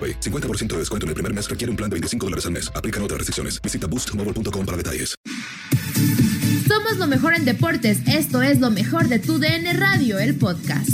AroPay. 50% de descuento en el primer mes requiere un plan de 25 dólares al mes. Aplican otras restricciones. Visita boostmobile.com para detalles. Somos lo mejor en deportes. Esto es lo mejor de tu DN Radio, el podcast.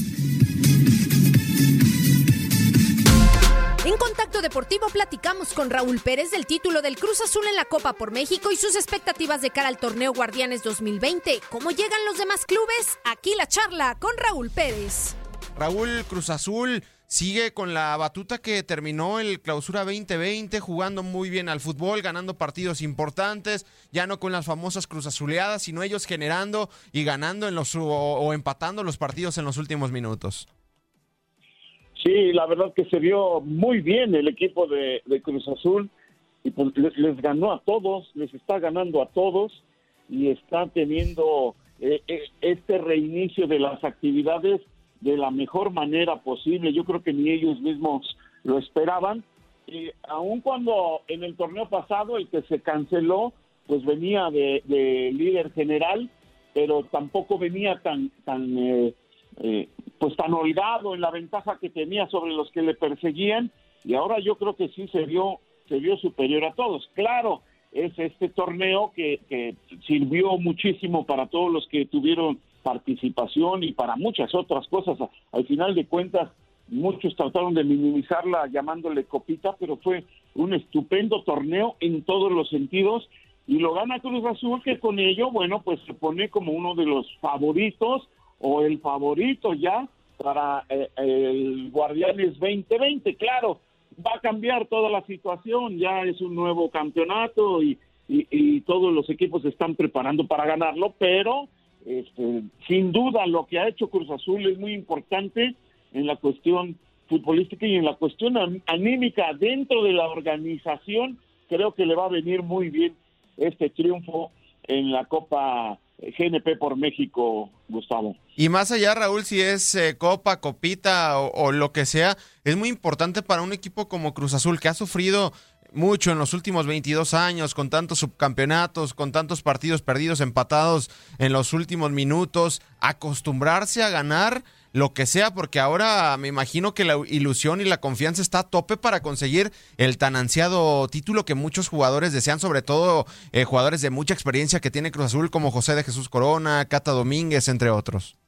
En Contacto Deportivo platicamos con Raúl Pérez del título del Cruz Azul en la Copa por México y sus expectativas de cara al torneo Guardianes 2020. ¿Cómo llegan los demás clubes? Aquí la charla con Raúl Pérez. Raúl Cruz Azul sigue con la batuta que terminó el clausura 2020, jugando muy bien al fútbol, ganando partidos importantes, ya no con las famosas Cruz Azuleadas, sino ellos generando y ganando en los, o, o empatando los partidos en los últimos minutos. Sí, la verdad que se vio muy bien el equipo de, Cruz Azul y pues les, les, ganó a todos, les está ganando a todos y está teniendo eh, eh, este reinicio de las actividades de la mejor manera posible. Yo creo que ni ellos mismos lo esperaban. Y aun cuando en el torneo pasado el que se canceló, pues venía de, de líder general, pero tampoco venía tan, tan eh, eh, pues tan holgado en la ventaja que tenía sobre los que le perseguían y ahora yo creo que sí se vio se vio superior a todos claro es este torneo que sirvió muchísimo para todos los que tuvieron participación y para muchas otras cosas al final de cuentas muchos trataron de minimizarla llamándole copita pero fue un estupendo torneo en todos los sentidos y lo gana Cruz Azul que con ello bueno pues se pone como uno de los favoritos o el favorito ya para eh, el Guardianes 2020. Claro, va a cambiar toda la situación, ya es un nuevo campeonato y, y, y todos los equipos se están preparando para ganarlo, pero este, sin duda lo que ha hecho Cruz Azul es muy importante en la cuestión futbolística y en la cuestión anímica dentro de la organización. Creo que le va a venir muy bien este triunfo en la Copa GNP por México, Gustavo. Y más allá, Raúl, si es eh, copa, copita o, o, lo que sea, es muy importante para un equipo como Cruz Azul, que ha sufrido mucho en los últimos 22 años, con tantos subcampeonatos, con tantos partidos perdidos, empatados en los últimos minutos, acostumbrarse a ganar lo que sea, porque ahora me imagino que la ilusión y la confianza está a tope para conseguir el tan ansiado título que muchos jugadores desean, sobre todo eh, jugadores de mucha experiencia que tiene Cruz Azul, como José de Jesús Corona, Cata Domínguez, entre otros.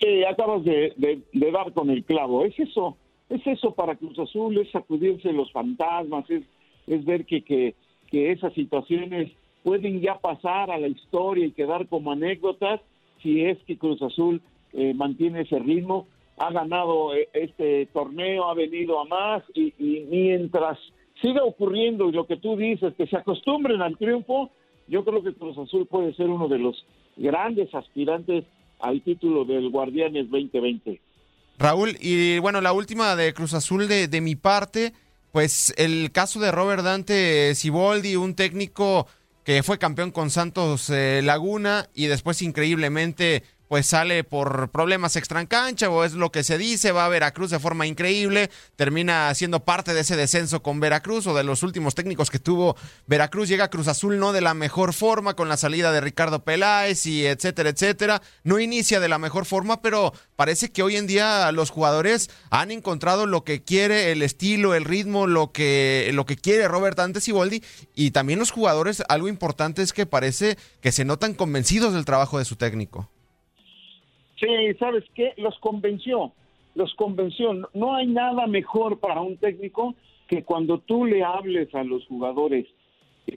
Sí, acabas de, dar con el clavo. Es eso, es eso para Cruz Azul, es sacudirse los fantasmas, es, ver que, que, que esas situaciones pueden ya pasar a la historia y quedar como anécdotas si es que Cruz Azul eh, mantiene ese ritmo, ha ganado eh, este torneo, ha venido a más y, y, mientras siga ocurriendo lo que tú dices, que se acostumbren al triunfo, yo creo que Cruz Azul puede ser uno de los grandes aspirantes al título del Guardianes 2020. Raúl, y bueno, la última de Cruz Azul de, de mi parte, pues el caso de Robert Dante Siboldi, un técnico que fue campeón con Santos eh, Laguna y después increíblemente pues sale por problemas extrancancha o es lo que se dice, va a Veracruz de forma increíble, termina siendo parte de ese descenso con Veracruz o de los últimos técnicos que tuvo Veracruz, llega a Cruz Azul no de la mejor forma con la salida de Ricardo Peláez y etcétera, etcétera, no inicia de la mejor forma, pero parece que hoy en día los jugadores han encontrado lo que quiere, el estilo, el ritmo, lo que, lo que quiere Robert Antes y Boldi y también los jugadores, algo importante es que parece que se notan convencidos del trabajo de su técnico. Sí, ¿sabes qué? Los convenció, los convenció. No hay nada mejor para un técnico que cuando tú le hables a los jugadores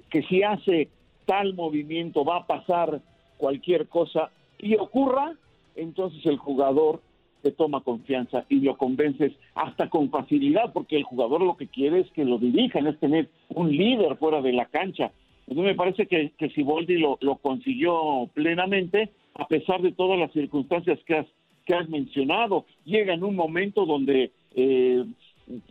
que si hace tal movimiento va a pasar cualquier cosa y ocurra, entonces el jugador te toma confianza y lo convences hasta con facilidad, porque el jugador lo que quiere es que lo dirijan, es tener un líder fuera de la cancha. Entonces me parece que, que Siboldi lo, lo consiguió plenamente a pesar de todas las circunstancias que has, que has mencionado. Llega en un momento donde, eh,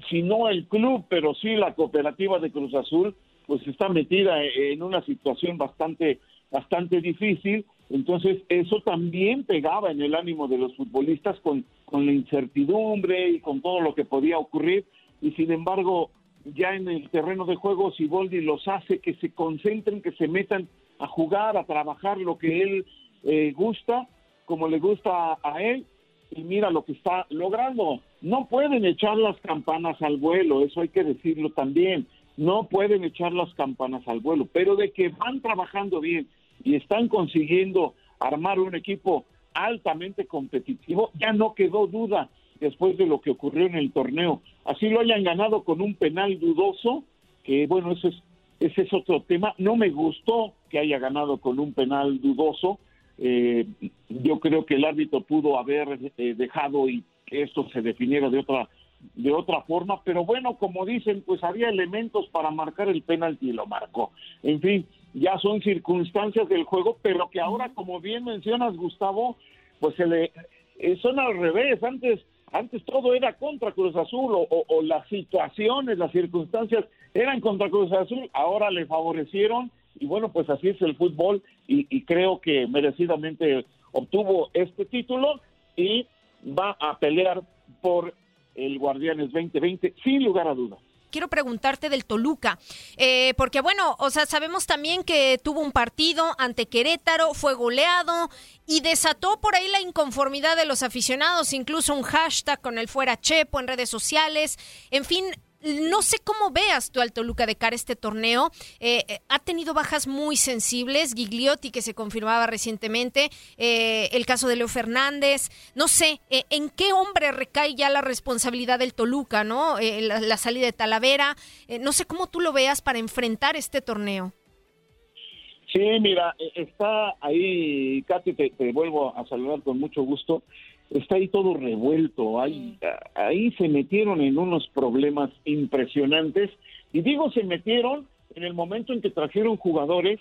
si no el club, pero sí la cooperativa de Cruz Azul, pues está metida en una situación bastante, bastante difícil. Entonces, eso también pegaba en el ánimo de los futbolistas con, con la incertidumbre y con todo lo que podía ocurrir. Y sin embargo, ya en el terreno de juego, Siboldi los hace que se concentren, que se metan a jugar, a trabajar lo que él eh, gusta, como le gusta a él, y mira lo que está logrando. No pueden echar las campanas al vuelo, eso hay que decirlo también. No pueden echar las campanas al vuelo, pero de que van trabajando bien y están consiguiendo armar un equipo altamente competitivo, ya no quedó duda después de lo que ocurrió en el torneo. Así lo hayan ganado con un penal dudoso, que bueno, ese es, ese es otro tema. No me gustó que haya ganado con un penal dudoso, eh, yo creo que el árbitro pudo haber eh, dejado y que esto se definiera de otra de otra forma, pero bueno, como dicen, pues había elementos para marcar el penalti y lo marcó. En fin, ya son circunstancias del juego, pero que ahora, como bien mencionas, Gustavo, pues se le eh, son al revés. Antes, antes todo era contra Cruz Azul o, o las situaciones, las circunstancias eran contra Cruz Azul, ahora le favorecieron y bueno, pues así es el fútbol y, creo que merecidamente obtuvo este título y va a pelear por el Guardianes 2020 sin lugar a dudas. Quiero preguntarte del Toluca, eh, porque bueno, o sea, sabemos también que tuvo un partido ante Querétaro, fue goleado y desató por ahí la inconformidad de los aficionados, incluso un hashtag con el fuera Chepo en redes sociales, en fin, no sé cómo veas tú al Toluca de cara este torneo. Eh, eh, ha tenido bajas muy sensibles, Gigliotti que se confirmaba recientemente, eh, el caso de Leo Fernández. No sé, ¿en qué hombre recae ya la responsabilidad del Toluca, no? La, salida de Talavera. no sé cómo tú lo veas para enfrentar este torneo. Sí, mira, está ahí, Katy, te, te vuelvo a saludar con mucho gusto. Está ahí todo revuelto, ahí, ahí se metieron en unos problemas impresionantes, y digo se metieron en el momento en que trajeron jugadores,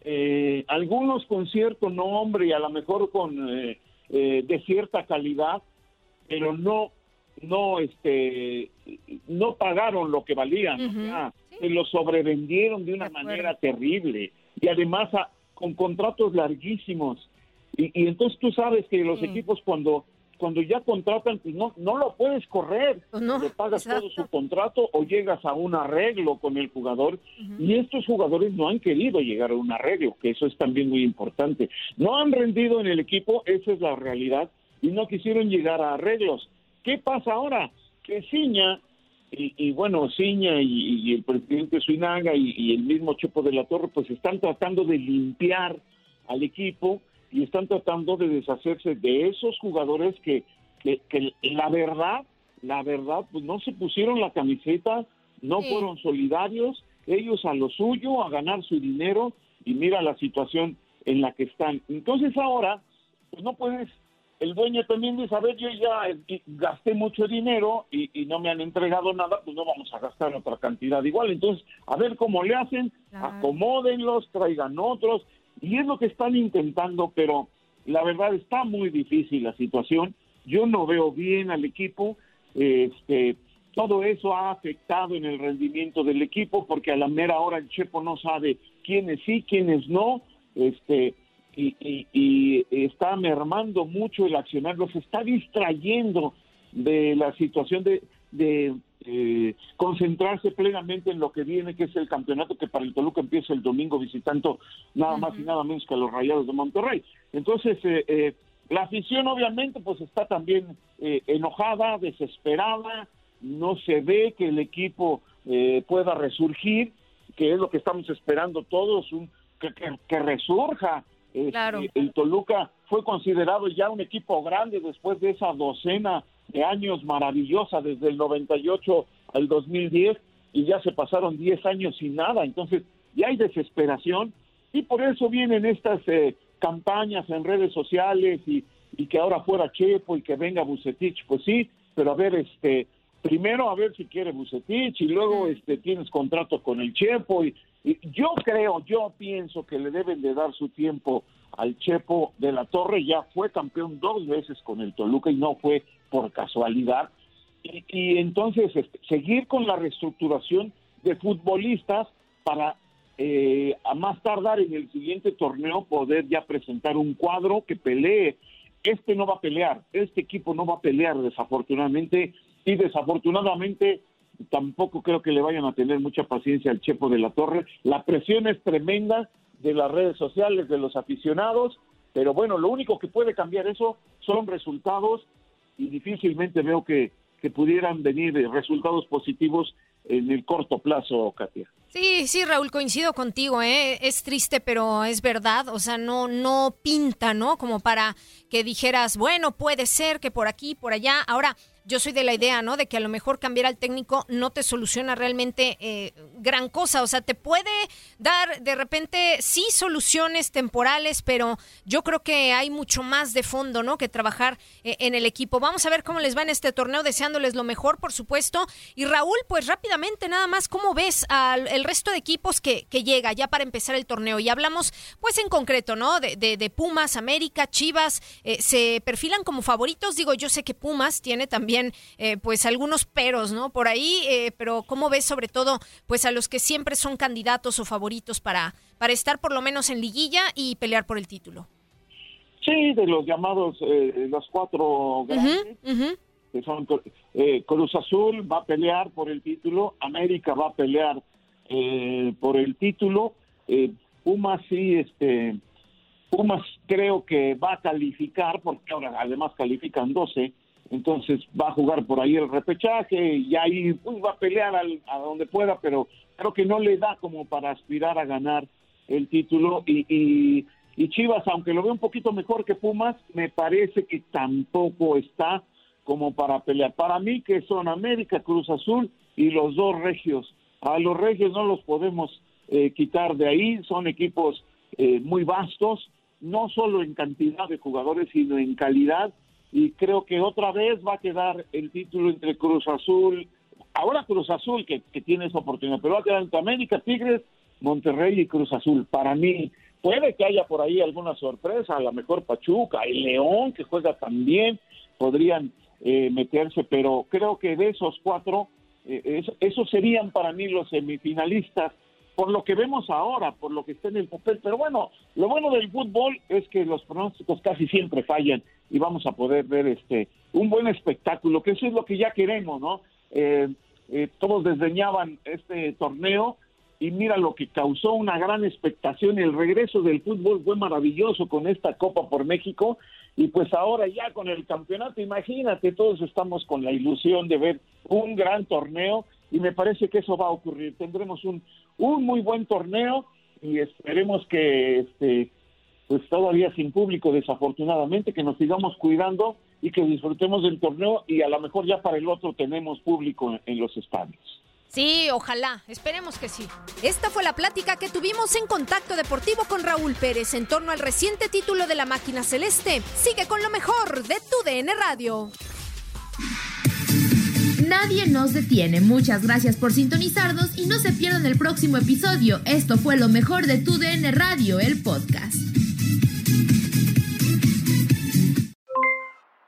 eh, algunos con cierto nombre y a lo mejor con eh, eh, de cierta calidad, pero no, no, este, no pagaron lo que valían, se lo sobrevendieron de una manera terrible y además con contratos larguísimos y, entonces tú sabes que los equipos cuando cuando ya contratan, pues no, no lo puedes correr, pues le pagas todo su contrato o llegas a un arreglo con el jugador y estos jugadores no han querido llegar a un arreglo, que eso es también muy importante. No han rendido en el equipo, esa es la realidad, y no quisieron llegar a arreglos. ¿Qué pasa ahora? Que Ciña, y, bueno, Ciña y, el presidente Suinaga y, y el mismo Chepo de la Torre, pues están tratando de limpiar al equipo, y están tratando de deshacerse de esos jugadores que, que, la verdad, la verdad, pues no se pusieron la camiseta, no fueron solidarios, ellos a lo suyo, a ganar su dinero y mira la situación en la que están. Entonces ahora, pues no puedes, el dueño también dice, a ver, yo ya gasté mucho dinero y, no me han entregado nada, pues no vamos a gastar otra cantidad igual. Entonces, a ver cómo le hacen, acomódenlos, traigan otros, y es lo que están intentando, pero la verdad está muy difícil la situación. Yo no veo bien al equipo. Este, todo eso ha afectado en el rendimiento del equipo porque a la mera hora el Chepo no sabe quiénes sí, quiénes no, este, y, y, está mermando mucho el accionar, los está distrayendo de la situación de, de eh, concentrarse plenamente en lo que viene, que es el campeonato que para el Toluca empieza el domingo visitando nada más y nada menos que a los Rayados de Monterrey. Entonces, eh, eh, la afición obviamente pues está también enojada, desesperada, no se ve que el equipo pueda resurgir, que es lo que estamos esperando todos, un, que, resurja. Este, el Toluca fue considerado ya un equipo grande después de esa docena de años maravillosa desde el 98 al 2010 y ya se pasaron 10 años sin nada, entonces ya hay desesperación y por eso vienen estas eh, campañas en redes sociales y, y que ahora fuera Chepo y que venga Bucetich, pues sí, pero a ver, este, primero a ver si quiere Bucetich y luego este tienes contrato con el Chepo y, y, yo creo, yo pienso que le deben de dar su tiempo al Chepo de la Torre, ya fue campeón dos veces con el Toluca y no fue por casualidad. Y, entonces este, seguir con la reestructuración de futbolistas para eh, a más tardar en el siguiente torneo poder ya presentar un cuadro que pelee. Este no va a pelear, este equipo no va a pelear desafortunadamente y desafortunadamente tampoco creo que le vayan a tener mucha paciencia al Chepo de la Torre. La presión es tremenda de las redes sociales, de los aficionados, pero bueno, lo único que puede cambiar eso son resultados y difícilmente veo que, que pudieran venir resultados positivos en el corto plazo, Katia. Sí, sí, Raúl, coincido contigo, ¿eh? es triste, pero es verdad, o sea, no, no pinta, ¿no? Como para que dijeras, bueno, puede ser que por aquí, por allá. Ahora, yo soy de la idea, ¿no? De que a lo mejor cambiar al técnico no te soluciona realmente eh, gran cosa. O sea, te puede dar de repente sí soluciones temporales, pero yo creo que hay mucho más de fondo, ¿no? Que trabajar eh, en el equipo. Vamos a ver cómo les va en este torneo, deseándoles lo mejor, por supuesto. Y Raúl, pues rápidamente, nada más, ¿cómo ves al el resto de equipos que, que llega ya para empezar el torneo? Y hablamos, pues en concreto, ¿no? De, de, Pumas, América, Chivas, eh, se perfilan como favoritos. Digo, yo sé que Pumas tiene también eh, pues algunos peros, ¿no? Por ahí, eh, pero ¿cómo ves sobre todo pues a los que siempre son candidatos o favoritos para, para estar por lo menos en liguilla y pelear por el título? Sí, de los llamados, eh, los cuatro grandes, que son Cruz Azul va a pelear por el título, América va a pelear por el título, Pumas sí, este, Pumas creo que va a calificar, porque ahora además califican 12, entonces va a jugar por ahí el repechaje y ahí pues, va a pelear a donde pueda, pero creo que no le da como para aspirar a ganar el título y, y, Chivas, aunque lo ve un poquito mejor que Pumas, me parece que tampoco está como para pelear. Para mí que son América, Cruz Azul y los dos regios. A los regios no los podemos eh, quitar de ahí, son equipos eh, muy vastos, no solo en cantidad de jugadores, sino en calidad y creo que otra vez va a quedar el título entre Cruz Azul, ahora Cruz Azul que, tiene esa oportunidad, pero va a quedar entre América, Tigres, Monterrey y Cruz Azul. Para mí, puede que haya por ahí alguna sorpresa, a lo mejor Pachuca, el León que juega también, podrían eh, meterse, pero creo que de esos cuatro, eh, esos serían para mí los semifinalistas por lo que vemos ahora, por lo que está en el papel. Pero bueno, lo bueno del fútbol es que los pronósticos casi siempre fallan y vamos a poder ver este un buen espectáculo, que eso es lo que ya queremos, ¿no? Eh, eh, todos desdeñaban este torneo y mira lo que causó una gran expectación. El regreso del fútbol fue maravilloso con esta Copa por México y pues ahora ya con el campeonato, imagínate, todos estamos con la ilusión de ver un gran torneo y me parece que eso va a ocurrir. Tendremos un, un muy buen torneo y esperemos que este pues todavía sin público desafortunadamente que nos sigamos cuidando y que disfrutemos del torneo y a lo mejor ya para el otro tenemos público en, los estadios. Sí, ojalá, esperemos que sí. Esta fue la plática que tuvimos en Contacto Deportivo con Raúl Pérez en torno al reciente título de la máquina celeste. Sigue con lo mejor de tu DN Radio. Nadie nos detiene. Muchas gracias por sintonizarnos y no se pierdan el próximo episodio. Esto fue lo mejor de tu DN Radio, el podcast.